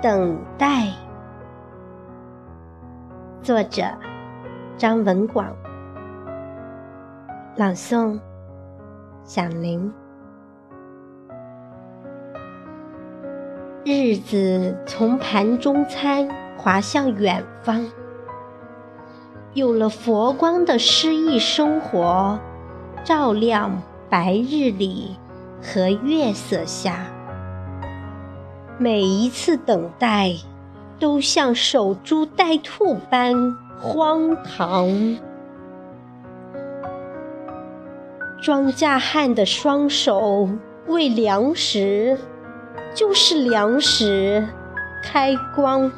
等待。作者：张文广。朗诵：响铃。日子从盘中餐滑向远方，有了佛光的诗意生活，照亮白日里和月色下。每一次等待，都像守株待兔般荒唐。庄稼汉的双手为粮食，就是粮食开光。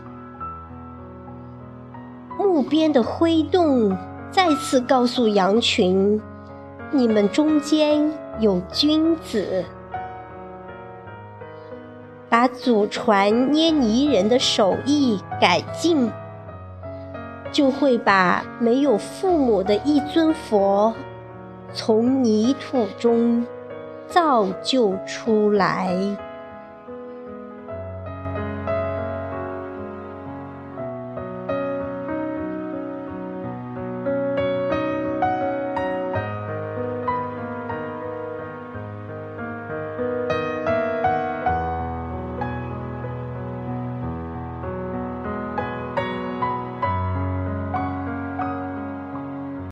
牧鞭的挥动，再次告诉羊群：你们中间有君子。把祖传捏泥人的手艺改进，就会把没有父母的一尊佛从泥土中造就出来。